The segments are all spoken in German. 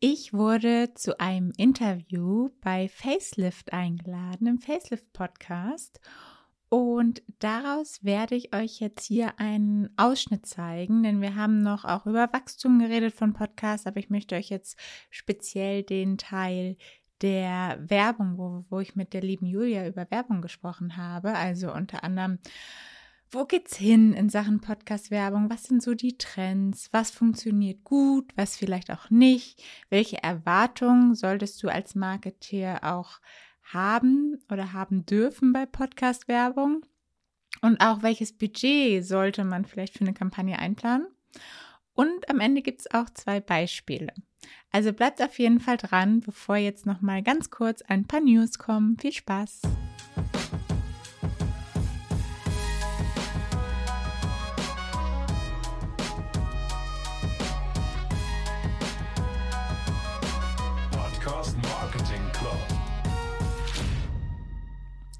Ich wurde zu einem Interview bei Facelift eingeladen, im Facelift-Podcast. Und daraus werde ich euch jetzt hier einen Ausschnitt zeigen, denn wir haben noch auch über Wachstum geredet von Podcasts, aber ich möchte euch jetzt speziell den Teil der Werbung, wo, wo ich mit der lieben Julia über Werbung gesprochen habe, also unter anderem wo geht's hin in Sachen Podcast-Werbung? Was sind so die Trends? Was funktioniert gut? Was vielleicht auch nicht? Welche Erwartungen solltest du als Marketeer auch haben oder haben dürfen bei Podcast-Werbung? Und auch welches Budget sollte man vielleicht für eine Kampagne einplanen? Und am Ende gibt es auch zwei Beispiele. Also bleibt auf jeden Fall dran, bevor jetzt noch mal ganz kurz ein paar News kommen. Viel Spaß!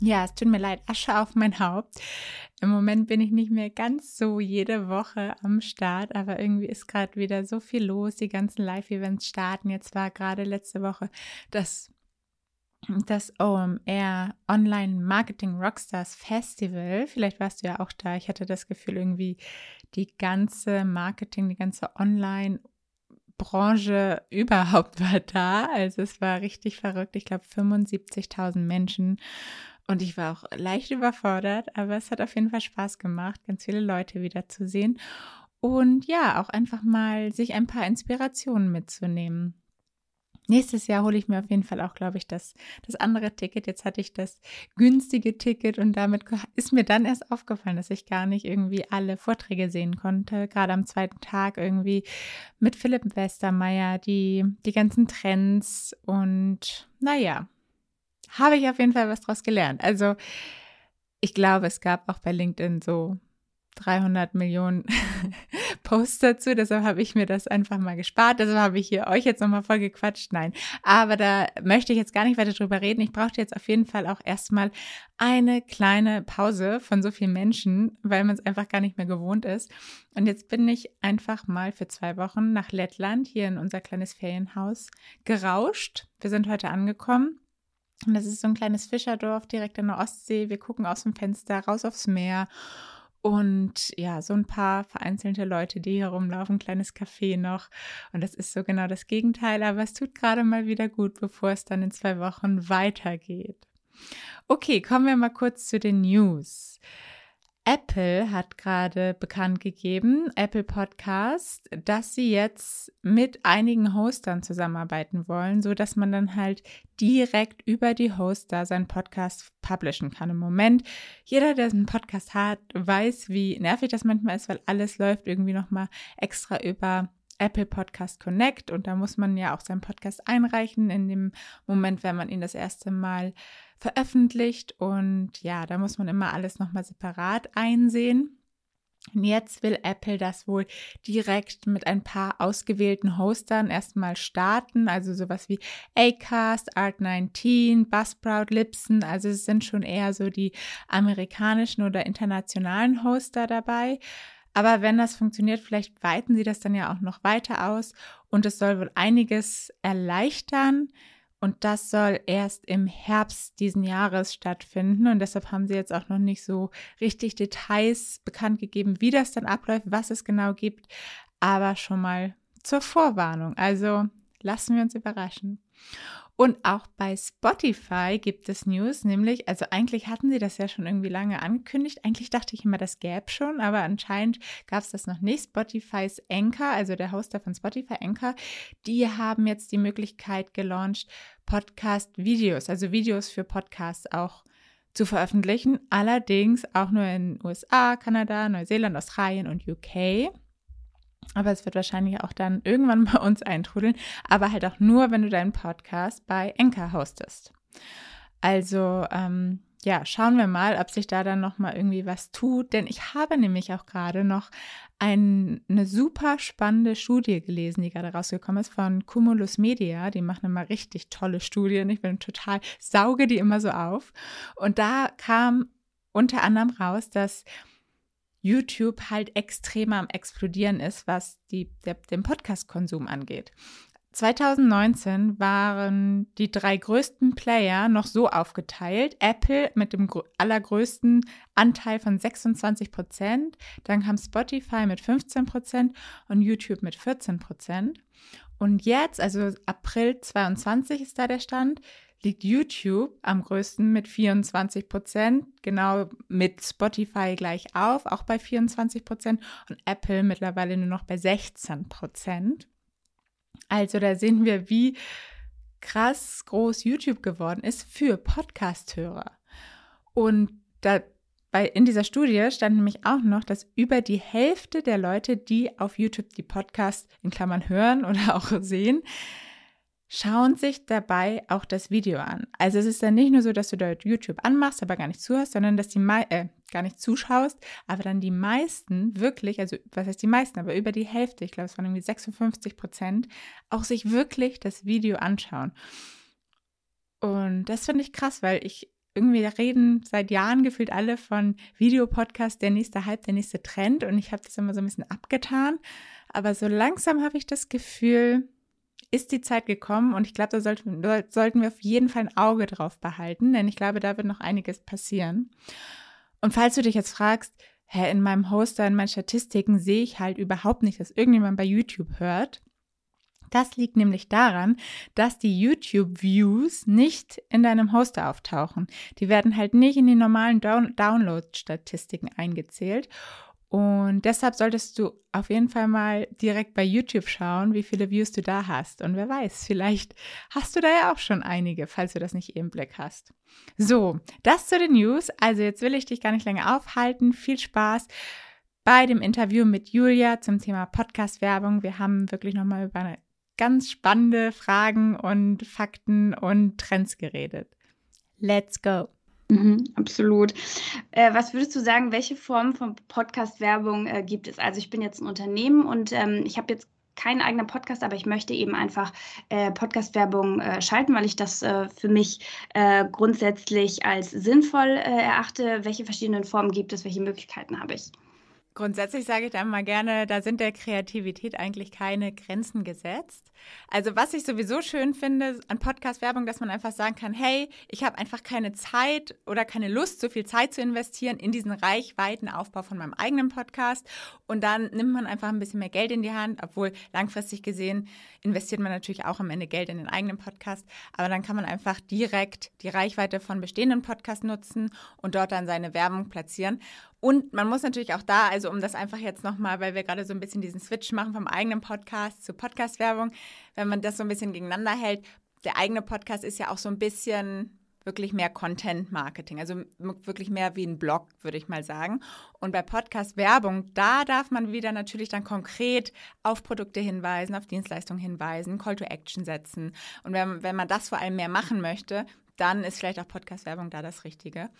Ja, es tut mir leid, Asche auf mein Haupt. Im Moment bin ich nicht mehr ganz so jede Woche am Start, aber irgendwie ist gerade wieder so viel los. Die ganzen Live-Events starten. Jetzt war gerade letzte Woche das, das OMR Online Marketing Rockstars Festival. Vielleicht warst du ja auch da. Ich hatte das Gefühl, irgendwie die ganze Marketing, die ganze Online- Branche überhaupt war da. Also es war richtig verrückt. Ich glaube 75.000 Menschen und ich war auch leicht überfordert, aber es hat auf jeden Fall Spaß gemacht, ganz viele Leute wiederzusehen. Und ja, auch einfach mal sich ein paar Inspirationen mitzunehmen. Nächstes Jahr hole ich mir auf jeden Fall auch, glaube ich, das, das andere Ticket. Jetzt hatte ich das günstige Ticket und damit ist mir dann erst aufgefallen, dass ich gar nicht irgendwie alle Vorträge sehen konnte. Gerade am zweiten Tag irgendwie mit Philipp Westermeier, die, die ganzen Trends und naja, habe ich auf jeden Fall was draus gelernt. Also ich glaube, es gab auch bei LinkedIn so 300 Millionen Posts dazu. Deshalb habe ich mir das einfach mal gespart. Deshalb habe ich hier euch jetzt nochmal voll gequatscht. Nein, aber da möchte ich jetzt gar nicht weiter drüber reden. Ich brauchte jetzt auf jeden Fall auch erstmal eine kleine Pause von so vielen Menschen, weil man es einfach gar nicht mehr gewohnt ist. Und jetzt bin ich einfach mal für zwei Wochen nach Lettland hier in unser kleines Ferienhaus gerauscht. Wir sind heute angekommen und das ist so ein kleines Fischerdorf direkt an der Ostsee. Wir gucken aus dem Fenster raus aufs Meer. Und ja, so ein paar vereinzelte Leute, die hier rumlaufen, kleines Café noch. Und das ist so genau das Gegenteil, aber es tut gerade mal wieder gut, bevor es dann in zwei Wochen weitergeht. Okay, kommen wir mal kurz zu den News. Apple hat gerade bekannt gegeben, Apple Podcast, dass sie jetzt mit einigen Hostern zusammenarbeiten wollen, so dass man dann halt direkt über die Hoster seinen Podcast publishen kann. Im Moment, jeder, der einen Podcast hat, weiß, wie nervig das manchmal ist, weil alles läuft irgendwie nochmal extra über Apple Podcast Connect und da muss man ja auch seinen Podcast einreichen in dem Moment, wenn man ihn das erste Mal veröffentlicht und ja, da muss man immer alles nochmal separat einsehen. Und jetzt will Apple das wohl direkt mit ein paar ausgewählten Hostern erstmal starten, also sowas wie Acast, Art19, Buzzsprout, Libsyn, also es sind schon eher so die amerikanischen oder internationalen Hoster dabei. Aber wenn das funktioniert, vielleicht weiten sie das dann ja auch noch weiter aus und es soll wohl einiges erleichtern. Und das soll erst im Herbst diesen Jahres stattfinden. Und deshalb haben sie jetzt auch noch nicht so richtig Details bekannt gegeben, wie das dann abläuft, was es genau gibt. Aber schon mal zur Vorwarnung. Also lassen wir uns überraschen. Und auch bei Spotify gibt es News, nämlich, also eigentlich hatten sie das ja schon irgendwie lange angekündigt. Eigentlich dachte ich immer, das gäbe schon, aber anscheinend gab es das noch nicht. Spotifys Anchor, also der Hoster von Spotify Anchor, die haben jetzt die Möglichkeit gelauncht, Podcast-Videos, also Videos für Podcasts auch zu veröffentlichen. Allerdings auch nur in USA, Kanada, Neuseeland, Australien und UK. Aber es wird wahrscheinlich auch dann irgendwann bei uns eintrudeln, aber halt auch nur, wenn du deinen Podcast bei Enka hostest. Also ähm, ja, schauen wir mal, ob sich da dann noch mal irgendwie was tut, denn ich habe nämlich auch gerade noch ein, eine super spannende Studie gelesen, die gerade rausgekommen ist von Cumulus Media. Die machen immer richtig tolle Studien. Ich bin total sauge die immer so auf. Und da kam unter anderem raus, dass YouTube halt extremer am Explodieren ist, was die, der, den Podcast-Konsum angeht. 2019 waren die drei größten Player noch so aufgeteilt. Apple mit dem allergrößten Anteil von 26 Prozent, dann kam Spotify mit 15 Prozent und YouTube mit 14 Prozent. Und jetzt, also April 22 ist da der Stand, liegt YouTube am größten mit 24 Prozent, genau mit Spotify gleich auf, auch bei 24 Prozent und Apple mittlerweile nur noch bei 16 Prozent. Also da sehen wir, wie krass groß YouTube geworden ist für Podcast-Hörer. Und da bei, in dieser Studie stand nämlich auch noch, dass über die Hälfte der Leute, die auf YouTube die Podcasts in Klammern hören oder auch sehen, schauen sich dabei auch das Video an. Also es ist dann nicht nur so, dass du dort YouTube anmachst, aber gar nicht zuhörst, sondern dass die äh, gar nicht zuschaust, aber dann die meisten wirklich, also was heißt die meisten, aber über die Hälfte, ich glaube es waren irgendwie 56 Prozent, auch sich wirklich das Video anschauen. Und das finde ich krass, weil ich irgendwie reden seit Jahren gefühlt alle von Videopodcast, der nächste Hype, der nächste Trend und ich habe das immer so ein bisschen abgetan. Aber so langsam habe ich das Gefühl, ist die Zeit gekommen und ich glaube, da sollten, sollten wir auf jeden Fall ein Auge drauf behalten, denn ich glaube, da wird noch einiges passieren. Und falls du dich jetzt fragst, hä, in meinem Hoster, in meinen Statistiken sehe ich halt überhaupt nicht, dass irgendjemand bei YouTube hört. Das liegt nämlich daran, dass die YouTube-Views nicht in deinem Hoster auftauchen. Die werden halt nicht in die normalen Down Download-Statistiken eingezählt. Und deshalb solltest du auf jeden Fall mal direkt bei YouTube schauen, wie viele Views du da hast. Und wer weiß, vielleicht hast du da ja auch schon einige, falls du das nicht im Blick hast. So, das zu den News. Also jetzt will ich dich gar nicht länger aufhalten. Viel Spaß bei dem Interview mit Julia zum Thema Podcast-Werbung. Wir haben wirklich nochmal über ganz spannende Fragen und Fakten und Trends geredet. Let's go! Mhm, absolut. Äh, was würdest du sagen, welche Form von Podcast-Werbung äh, gibt es? Also ich bin jetzt ein Unternehmen und ähm, ich habe jetzt keinen eigenen Podcast, aber ich möchte eben einfach äh, Podcast-Werbung äh, schalten, weil ich das äh, für mich äh, grundsätzlich als sinnvoll erachte. Welche verschiedenen Formen gibt es? Welche Möglichkeiten habe ich? Grundsätzlich sage ich dann mal gerne, da sind der Kreativität eigentlich keine Grenzen gesetzt. Also was ich sowieso schön finde an Podcast-Werbung, dass man einfach sagen kann, hey, ich habe einfach keine Zeit oder keine Lust, so viel Zeit zu investieren in diesen Reichweitenaufbau von meinem eigenen Podcast. Und dann nimmt man einfach ein bisschen mehr Geld in die Hand, obwohl langfristig gesehen investiert man natürlich auch am Ende Geld in den eigenen Podcast. Aber dann kann man einfach direkt die Reichweite von bestehenden Podcasts nutzen und dort dann seine Werbung platzieren. Und man muss natürlich auch da, also um das einfach jetzt nochmal, weil wir gerade so ein bisschen diesen Switch machen vom eigenen Podcast zu Podcast-Werbung, wenn man das so ein bisschen gegeneinander hält, der eigene Podcast ist ja auch so ein bisschen wirklich mehr Content-Marketing, also wirklich mehr wie ein Blog, würde ich mal sagen. Und bei Podcast-Werbung, da darf man wieder natürlich dann konkret auf Produkte hinweisen, auf Dienstleistungen hinweisen, Call to Action setzen. Und wenn, wenn man das vor allem mehr machen möchte, dann ist vielleicht auch Podcast-Werbung da das Richtige.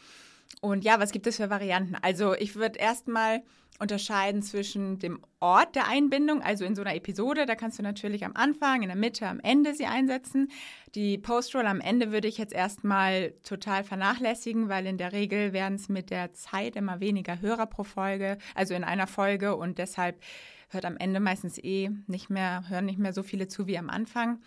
Und ja, was gibt es für Varianten? Also ich würde erstmal unterscheiden zwischen dem Ort der Einbindung, also in so einer Episode, da kannst du natürlich am Anfang, in der Mitte, am Ende sie einsetzen. Die Postroll am Ende würde ich jetzt erstmal total vernachlässigen, weil in der Regel werden es mit der Zeit immer weniger Hörer pro Folge, also in einer Folge und deshalb hört am Ende meistens eh nicht mehr, hören nicht mehr so viele zu wie am Anfang.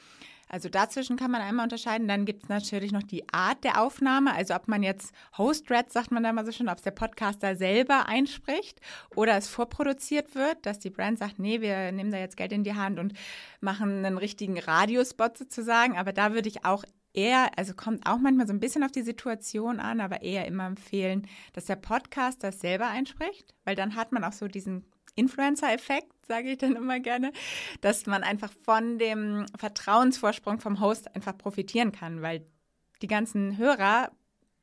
Also dazwischen kann man einmal unterscheiden. Dann gibt es natürlich noch die Art der Aufnahme, also ob man jetzt Host-Red, sagt man da mal so schön, ob es der Podcaster selber einspricht oder es vorproduziert wird, dass die Brand sagt, nee, wir nehmen da jetzt Geld in die Hand und machen einen richtigen Radiospot sozusagen. Aber da würde ich auch eher, also kommt auch manchmal so ein bisschen auf die Situation an, aber eher immer empfehlen, dass der Podcaster selber einspricht, weil dann hat man auch so diesen Influencer-Effekt, sage ich dann immer gerne, dass man einfach von dem Vertrauensvorsprung vom Host einfach profitieren kann, weil die ganzen Hörer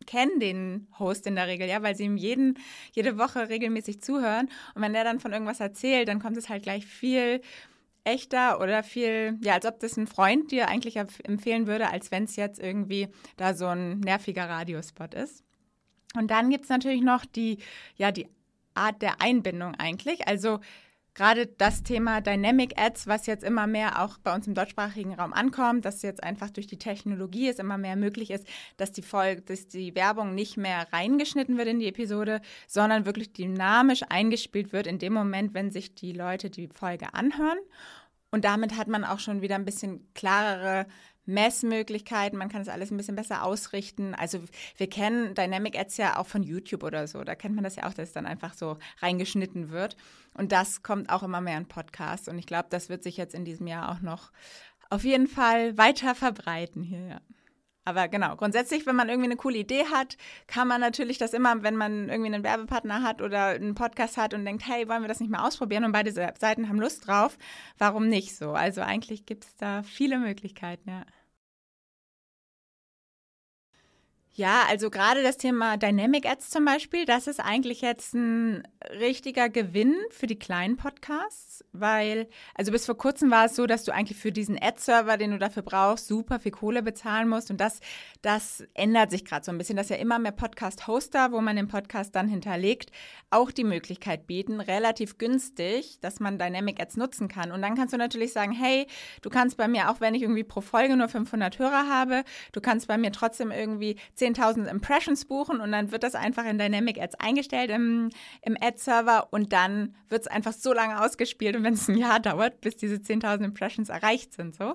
kennen den Host in der Regel, ja, weil sie ihm jeden, jede Woche regelmäßig zuhören. Und wenn der dann von irgendwas erzählt, dann kommt es halt gleich viel echter oder viel, ja, als ob das ein Freund dir eigentlich empfehlen würde, als wenn es jetzt irgendwie da so ein nerviger Radiospot ist. Und dann gibt es natürlich noch die, ja, die Art der Einbindung eigentlich. Also gerade das Thema Dynamic Ads, was jetzt immer mehr auch bei uns im deutschsprachigen Raum ankommt, dass jetzt einfach durch die Technologie es immer mehr möglich ist, dass die Folge, dass die Werbung nicht mehr reingeschnitten wird in die Episode, sondern wirklich dynamisch eingespielt wird in dem Moment, wenn sich die Leute die Folge anhören. Und damit hat man auch schon wieder ein bisschen klarere Messmöglichkeiten, man kann es alles ein bisschen besser ausrichten. Also wir kennen Dynamic Ads ja auch von YouTube oder so. Da kennt man das ja auch, dass es dann einfach so reingeschnitten wird. Und das kommt auch immer mehr in Podcasts. Und ich glaube, das wird sich jetzt in diesem Jahr auch noch auf jeden Fall weiter verbreiten hier. Ja. Aber genau, grundsätzlich, wenn man irgendwie eine coole Idee hat, kann man natürlich das immer, wenn man irgendwie einen Werbepartner hat oder einen Podcast hat und denkt, hey, wollen wir das nicht mal ausprobieren? Und beide Seiten haben Lust drauf, warum nicht so? Also eigentlich gibt es da viele Möglichkeiten, ja. Ja, also gerade das Thema Dynamic Ads zum Beispiel, das ist eigentlich jetzt ein richtiger Gewinn für die kleinen Podcasts, weil, also bis vor kurzem war es so, dass du eigentlich für diesen Ad-Server, den du dafür brauchst, super viel Kohle bezahlen musst. Und das, das ändert sich gerade so ein bisschen, dass ja immer mehr Podcast-Hoster, wo man den Podcast dann hinterlegt, auch die Möglichkeit bieten, relativ günstig, dass man Dynamic Ads nutzen kann. Und dann kannst du natürlich sagen, hey, du kannst bei mir, auch wenn ich irgendwie pro Folge nur 500 Hörer habe, du kannst bei mir trotzdem irgendwie 10 10.000 Impressions buchen und dann wird das einfach in Dynamic Ads eingestellt im, im Ad-Server und dann wird es einfach so lange ausgespielt und wenn es ein Jahr dauert, bis diese 10.000 Impressions erreicht sind, so.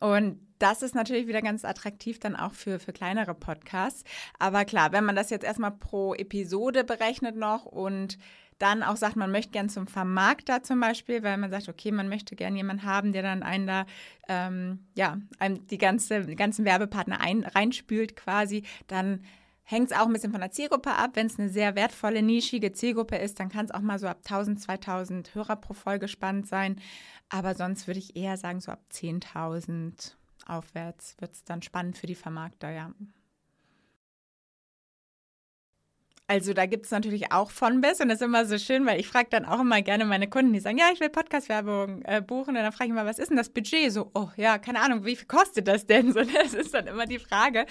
Und das ist natürlich wieder ganz attraktiv dann auch für, für kleinere Podcasts. Aber klar, wenn man das jetzt erstmal pro Episode berechnet noch und dann auch sagt, man möchte gern zum Vermarkter zum Beispiel, weil man sagt, okay, man möchte gern jemanden haben, der dann einen da, ähm, ja, die, ganze, ganzen Werbepartner ein, reinspült quasi, dann hängt es auch ein bisschen von der Zielgruppe ab. Wenn es eine sehr wertvolle, nischige Zielgruppe ist, dann kann es auch mal so ab 1000, 2000 Hörer pro Folge spannend sein. Aber sonst würde ich eher sagen, so ab 10.000 aufwärts wird es dann spannend für die Vermarkter, ja. Also da gibt es natürlich auch von bis und das ist immer so schön, weil ich frage dann auch immer gerne meine Kunden, die sagen, ja, ich will Podcast-Werbung äh, buchen und dann frage ich immer, was ist denn das Budget? So, oh ja, keine Ahnung, wie viel kostet das denn? So, das ist dann immer die Frage.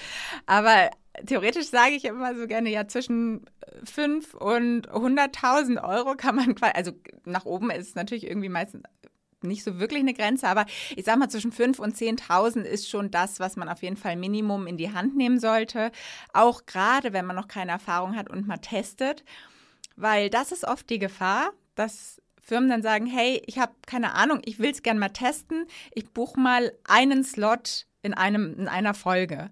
Aber theoretisch sage ich immer so gerne, ja, zwischen 5 und 100.000 Euro kann man, also nach oben ist es natürlich irgendwie meistens nicht so wirklich eine Grenze, aber ich sag mal, zwischen 5.000 und 10.000 ist schon das, was man auf jeden Fall Minimum in die Hand nehmen sollte. Auch gerade, wenn man noch keine Erfahrung hat und mal testet, weil das ist oft die Gefahr, dass Firmen dann sagen, hey, ich habe keine Ahnung, ich will es gerne mal testen, ich buche mal einen Slot in, einem, in einer Folge.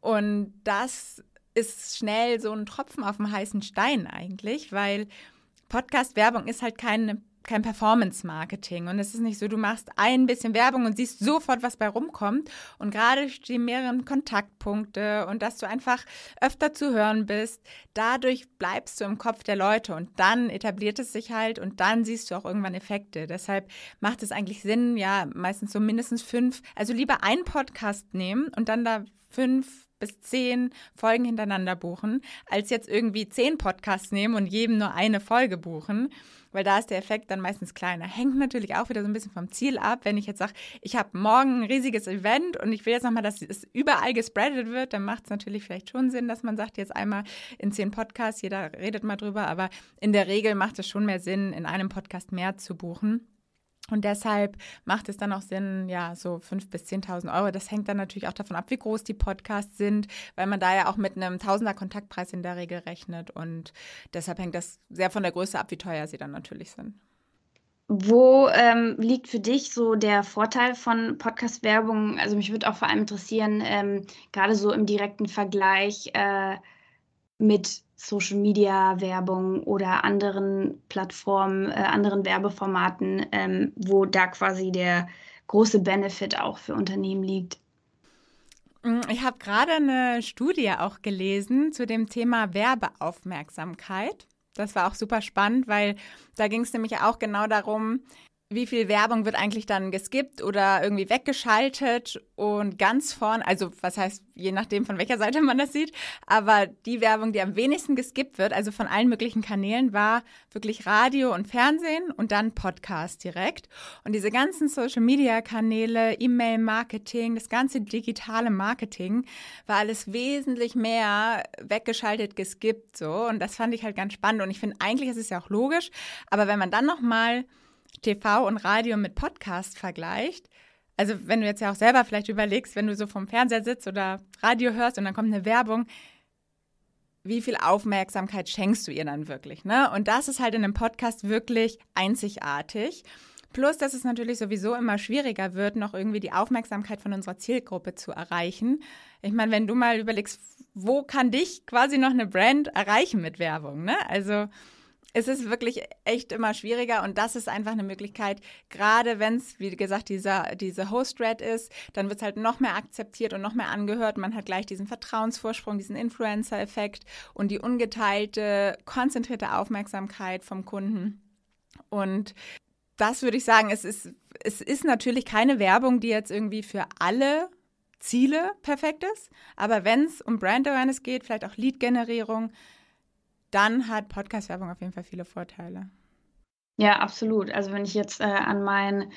Und das ist schnell so ein Tropfen auf dem heißen Stein eigentlich, weil Podcast-Werbung ist halt keine kein Performance-Marketing. Und es ist nicht so, du machst ein bisschen Werbung und siehst sofort, was bei rumkommt. Und gerade die mehreren Kontaktpunkte und dass du einfach öfter zu hören bist, dadurch bleibst du im Kopf der Leute und dann etabliert es sich halt und dann siehst du auch irgendwann Effekte. Deshalb macht es eigentlich Sinn, ja, meistens so mindestens fünf, also lieber einen Podcast nehmen und dann da fünf bis zehn Folgen hintereinander buchen, als jetzt irgendwie zehn Podcasts nehmen und jedem nur eine Folge buchen weil da ist der Effekt dann meistens kleiner. Hängt natürlich auch wieder so ein bisschen vom Ziel ab. Wenn ich jetzt sage, ich habe morgen ein riesiges Event und ich will jetzt nochmal, dass es überall gespreadet wird, dann macht es natürlich vielleicht schon Sinn, dass man sagt, jetzt einmal in zehn Podcasts, jeder redet mal drüber, aber in der Regel macht es schon mehr Sinn, in einem Podcast mehr zu buchen. Und deshalb macht es dann auch Sinn, ja, so 5.000 bis 10.000 Euro. Das hängt dann natürlich auch davon ab, wie groß die Podcasts sind, weil man da ja auch mit einem Tausender Kontaktpreis in der Regel rechnet. Und deshalb hängt das sehr von der Größe ab, wie teuer sie dann natürlich sind. Wo ähm, liegt für dich so der Vorteil von Podcast-Werbung? Also mich würde auch vor allem interessieren, ähm, gerade so im direkten Vergleich äh, mit Social Media Werbung oder anderen Plattformen, äh, anderen Werbeformaten, ähm, wo da quasi der große Benefit auch für Unternehmen liegt. Mm, ich habe gerade eine Studie auch gelesen zu dem Thema Werbeaufmerksamkeit. Das war auch super spannend, weil da ging es nämlich auch genau darum, wie viel Werbung wird eigentlich dann geskippt oder irgendwie weggeschaltet und ganz vorn, also was heißt, je nachdem von welcher Seite man das sieht, aber die Werbung, die am wenigsten geskippt wird, also von allen möglichen Kanälen, war wirklich Radio und Fernsehen und dann Podcast direkt. Und diese ganzen Social-Media-Kanäle, E-Mail-Marketing, das ganze digitale Marketing war alles wesentlich mehr weggeschaltet, geskippt so. Und das fand ich halt ganz spannend. Und ich finde, eigentlich ist es ja auch logisch, aber wenn man dann nochmal TV und Radio mit Podcast vergleicht, also wenn du jetzt ja auch selber vielleicht überlegst, wenn du so vom Fernseher sitzt oder Radio hörst und dann kommt eine Werbung, wie viel Aufmerksamkeit schenkst du ihr dann wirklich? Ne? Und das ist halt in einem Podcast wirklich einzigartig. Plus, dass es natürlich sowieso immer schwieriger wird, noch irgendwie die Aufmerksamkeit von unserer Zielgruppe zu erreichen. Ich meine, wenn du mal überlegst, wo kann dich quasi noch eine Brand erreichen mit Werbung, ne? Also es ist wirklich echt immer schwieriger und das ist einfach eine Möglichkeit, gerade wenn es, wie gesagt, dieser, diese Host-Red ist, dann wird es halt noch mehr akzeptiert und noch mehr angehört. Man hat gleich diesen Vertrauensvorsprung, diesen Influencer-Effekt und die ungeteilte, konzentrierte Aufmerksamkeit vom Kunden. Und das würde ich sagen, es ist, es ist natürlich keine Werbung, die jetzt irgendwie für alle Ziele perfekt ist. Aber wenn es um Brand Awareness geht, vielleicht auch Lead-Generierung, dann hat Podcast-Werbung auf jeden Fall viele Vorteile. Ja, absolut. Also wenn ich jetzt äh, an mein,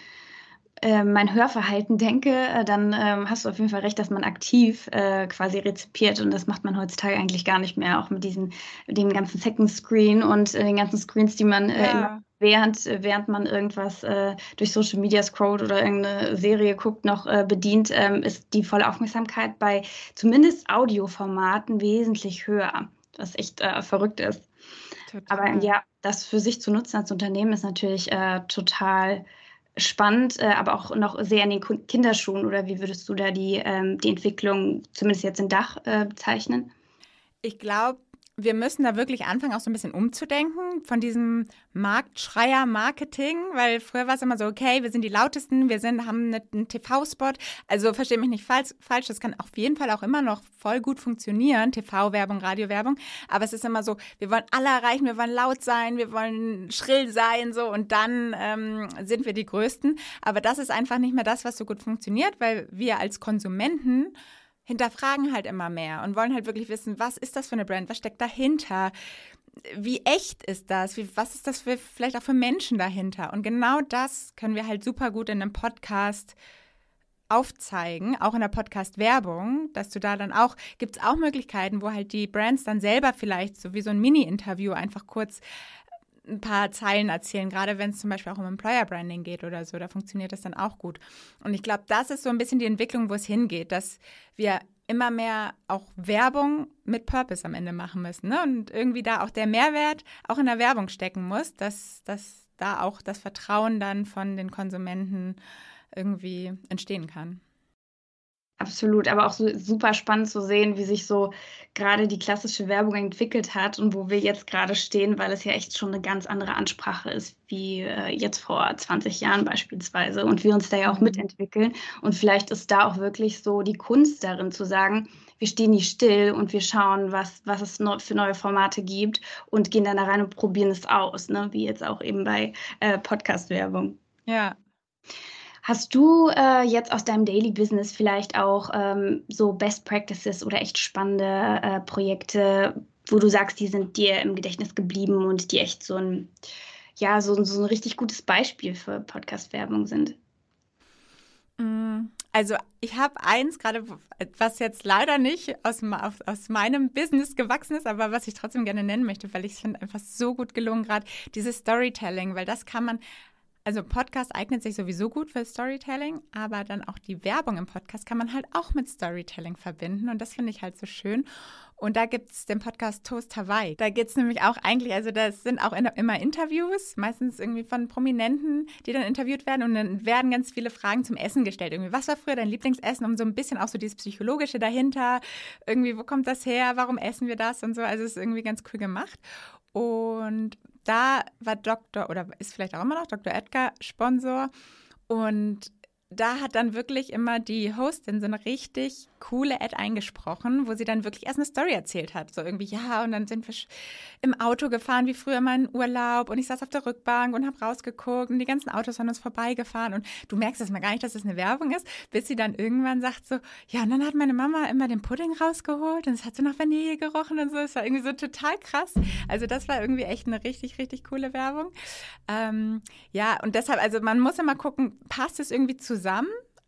äh, mein Hörverhalten denke, äh, dann ähm, hast du auf jeden Fall recht, dass man aktiv äh, quasi rezipiert und das macht man heutzutage eigentlich gar nicht mehr, auch mit diesen, dem ganzen Second Screen und äh, den ganzen Screens, die man äh, ja. während, während man irgendwas durch Social Media scrollt oder irgendeine Serie guckt, noch bedient, ähm, ist die volle Aufmerksamkeit bei zumindest Audioformaten wesentlich höher was echt äh, verrückt ist. Total. Aber ja, das für sich zu nutzen als Unternehmen ist natürlich äh, total spannend, äh, aber auch noch sehr in den Kinderschuhen. Oder wie würdest du da die, ähm, die Entwicklung, zumindest jetzt in Dach, äh, bezeichnen? Ich glaube, wir müssen da wirklich anfangen, auch so ein bisschen umzudenken von diesem Marktschreier-Marketing, weil früher war es immer so, okay, wir sind die lautesten, wir sind, haben einen TV-Spot. Also verstehe mich nicht falsch, falsch, das kann auf jeden Fall auch immer noch voll gut funktionieren, TV-Werbung, Radio-Werbung. Aber es ist immer so, wir wollen alle erreichen, wir wollen laut sein, wir wollen schrill sein, so und dann ähm, sind wir die Größten. Aber das ist einfach nicht mehr das, was so gut funktioniert, weil wir als Konsumenten hinterfragen halt immer mehr und wollen halt wirklich wissen, was ist das für eine Brand, was steckt dahinter, wie echt ist das, wie, was ist das für, vielleicht auch für Menschen dahinter. Und genau das können wir halt super gut in einem Podcast aufzeigen, auch in der Podcast-Werbung, dass du da dann auch, gibt es auch Möglichkeiten, wo halt die Brands dann selber vielleicht so wie so ein Mini-Interview einfach kurz ein paar Zeilen erzählen, gerade wenn es zum Beispiel auch um Employer Branding geht oder so, da funktioniert das dann auch gut. Und ich glaube, das ist so ein bisschen die Entwicklung, wo es hingeht, dass wir immer mehr auch Werbung mit Purpose am Ende machen müssen. Ne? Und irgendwie da auch der Mehrwert auch in der Werbung stecken muss, dass, dass da auch das Vertrauen dann von den Konsumenten irgendwie entstehen kann. Absolut, aber auch so super spannend zu sehen, wie sich so gerade die klassische Werbung entwickelt hat und wo wir jetzt gerade stehen, weil es ja echt schon eine ganz andere Ansprache ist, wie äh, jetzt vor 20 Jahren beispielsweise und wir uns da ja auch mhm. mitentwickeln. Und vielleicht ist da auch wirklich so die Kunst darin zu sagen, wir stehen nicht still und wir schauen, was, was es für neue Formate gibt und gehen dann da rein und probieren es aus, ne? wie jetzt auch eben bei äh, Podcast-Werbung. Ja, Hast du äh, jetzt aus deinem Daily Business vielleicht auch ähm, so Best Practices oder echt spannende äh, Projekte, wo du sagst, die sind dir im Gedächtnis geblieben und die echt so ein, ja, so, so ein richtig gutes Beispiel für Podcast-Werbung sind? Mm, also ich habe eins gerade, was jetzt leider nicht aus, aus meinem Business gewachsen ist, aber was ich trotzdem gerne nennen möchte, weil ich es finde einfach so gut gelungen gerade, dieses Storytelling, weil das kann man also Podcast eignet sich sowieso gut für Storytelling, aber dann auch die Werbung im Podcast kann man halt auch mit Storytelling verbinden und das finde ich halt so schön. Und da gibt es den Podcast Toast Hawaii. Da geht es nämlich auch eigentlich, also das sind auch in, immer Interviews, meistens irgendwie von Prominenten, die dann interviewt werden und dann werden ganz viele Fragen zum Essen gestellt. Irgendwie, was war früher dein Lieblingsessen? Um so ein bisschen auch so dieses Psychologische dahinter. Irgendwie, wo kommt das her? Warum essen wir das? Und so. Also es ist irgendwie ganz cool gemacht. Und da war Dr. oder ist vielleicht auch immer noch Dr. Edgar Sponsor. Und da hat dann wirklich immer die Hostin so eine richtig coole Ad eingesprochen, wo sie dann wirklich erst eine Story erzählt hat. So irgendwie, ja, und dann sind wir im Auto gefahren, wie früher mal in Urlaub. Und ich saß auf der Rückbank und habe rausgeguckt und die ganzen Autos sind uns vorbeigefahren. Und du merkst das mal gar nicht, dass das eine Werbung ist, bis sie dann irgendwann sagt so, ja, und dann hat meine Mama immer den Pudding rausgeholt und es hat so nach Vanille gerochen und so. Es war irgendwie so total krass. Also das war irgendwie echt eine richtig, richtig coole Werbung. Ähm, ja, und deshalb, also man muss immer gucken, passt es irgendwie zusammen?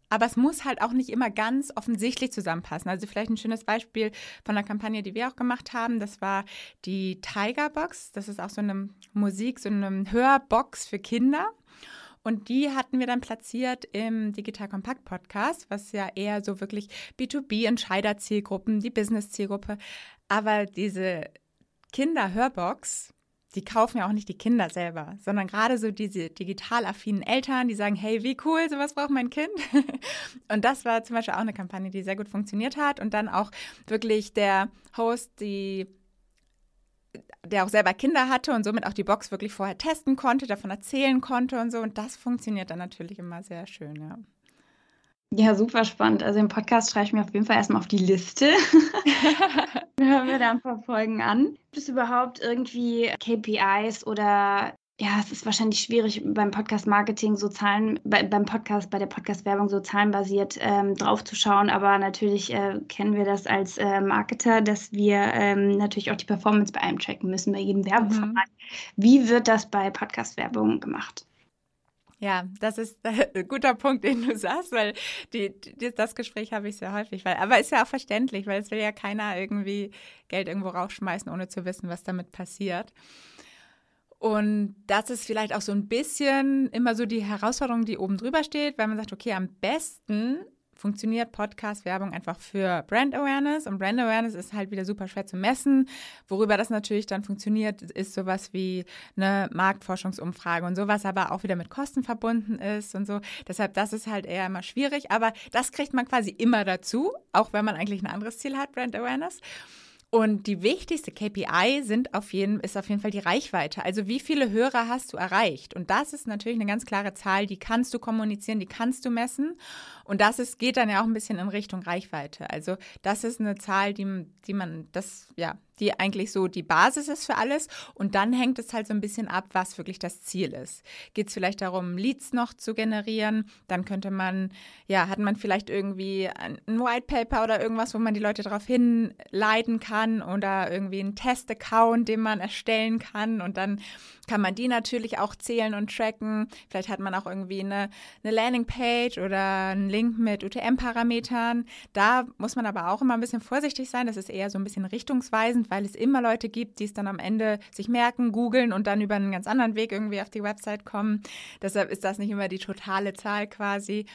Aber es muss halt auch nicht immer ganz offensichtlich zusammenpassen. Also vielleicht ein schönes Beispiel von einer Kampagne, die wir auch gemacht haben, das war die Tiger Box. Das ist auch so eine Musik, so eine Hörbox für Kinder. Und die hatten wir dann platziert im Digital Kompakt Podcast, was ja eher so wirklich B2B-Entscheider-Zielgruppen, die Business-Zielgruppe. Aber diese Kinder-Hörbox die kaufen ja auch nicht die Kinder selber, sondern gerade so diese digital affinen Eltern, die sagen, hey, wie cool, sowas braucht mein Kind. und das war zum Beispiel auch eine Kampagne, die sehr gut funktioniert hat. Und dann auch wirklich der Host, die der auch selber Kinder hatte und somit auch die Box wirklich vorher testen konnte, davon erzählen konnte und so. Und das funktioniert dann natürlich immer sehr schön, ja. Ja, super spannend. Also den Podcast schreibe ich mir auf jeden Fall erstmal auf die Liste. Hören wir da ein paar Folgen an. Gibt es überhaupt irgendwie KPIs oder ja, es ist wahrscheinlich schwierig beim Podcast-Marketing so Zahlen, bei, beim Podcast, bei der Podcast-Werbung so zahlenbasiert ähm, draufzuschauen. Aber natürlich äh, kennen wir das als äh, Marketer, dass wir ähm, natürlich auch die Performance bei einem tracken müssen, bei jedem Werbeformat. Mhm. Wie wird das bei Podcast-Werbung gemacht? Ja, das ist ein guter Punkt, den du sagst, weil die, die, das Gespräch habe ich sehr häufig. Weil, aber ist ja auch verständlich, weil es will ja keiner irgendwie Geld irgendwo rausschmeißen, ohne zu wissen, was damit passiert. Und das ist vielleicht auch so ein bisschen immer so die Herausforderung, die oben drüber steht, weil man sagt, okay, am besten funktioniert Podcast-Werbung einfach für Brand Awareness. Und Brand Awareness ist halt wieder super schwer zu messen. Worüber das natürlich dann funktioniert, ist sowas wie eine Marktforschungsumfrage und sowas, aber auch wieder mit Kosten verbunden ist und so. Deshalb, das ist halt eher immer schwierig. Aber das kriegt man quasi immer dazu, auch wenn man eigentlich ein anderes Ziel hat, Brand Awareness. Und die wichtigste KPI sind auf jeden, ist auf jeden Fall die Reichweite. Also wie viele Hörer hast du erreicht? Und das ist natürlich eine ganz klare Zahl, die kannst du kommunizieren, die kannst du messen. Und das ist, geht dann ja auch ein bisschen in Richtung Reichweite. Also das ist eine Zahl, die, die man, das, ja, die eigentlich so die Basis ist für alles. Und dann hängt es halt so ein bisschen ab, was wirklich das Ziel ist. Geht es vielleicht darum, Leads noch zu generieren? Dann könnte man, ja, hat man vielleicht irgendwie ein White Paper oder irgendwas, wo man die Leute darauf hinleiten kann oder irgendwie einen Test-Account, den man erstellen kann. Und dann kann man die natürlich auch zählen und tracken. Vielleicht hat man auch irgendwie eine, eine Landingpage oder einen Link mit UTM-Parametern. Da muss man aber auch immer ein bisschen vorsichtig sein. Das ist eher so ein bisschen richtungsweisend, weil es immer Leute gibt, die es dann am Ende sich merken, googeln und dann über einen ganz anderen Weg irgendwie auf die Website kommen. Deshalb ist das nicht immer die totale Zahl quasi.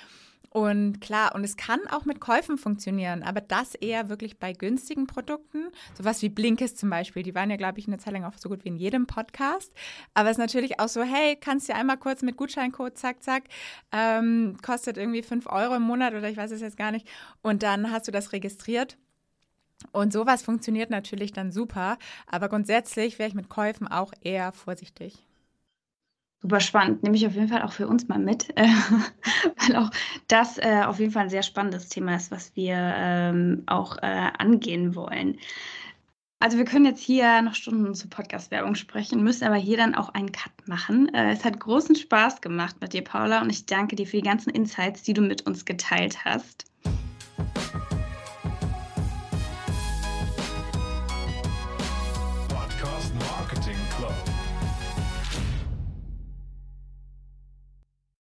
Und klar, und es kann auch mit Käufen funktionieren, aber das eher wirklich bei günstigen Produkten. Sowas wie Blinkist zum Beispiel, die waren ja, glaube ich, eine Zeit lang auch so gut wie in jedem Podcast. Aber es ist natürlich auch so, hey, kannst du einmal kurz mit Gutscheincode, zack, zack, ähm, kostet irgendwie 5 Euro im Monat oder ich weiß es jetzt gar nicht. Und dann hast du das registriert. Und sowas funktioniert natürlich dann super, aber grundsätzlich wäre ich mit Käufen auch eher vorsichtig. Super spannend, nehme ich auf jeden Fall auch für uns mal mit, äh, weil auch das äh, auf jeden Fall ein sehr spannendes Thema ist, was wir ähm, auch äh, angehen wollen. Also wir können jetzt hier noch Stunden zur Podcast-Werbung sprechen, müssen aber hier dann auch einen Cut machen. Äh, es hat großen Spaß gemacht mit dir, Paula, und ich danke dir für die ganzen Insights, die du mit uns geteilt hast.